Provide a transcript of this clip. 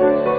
Amen.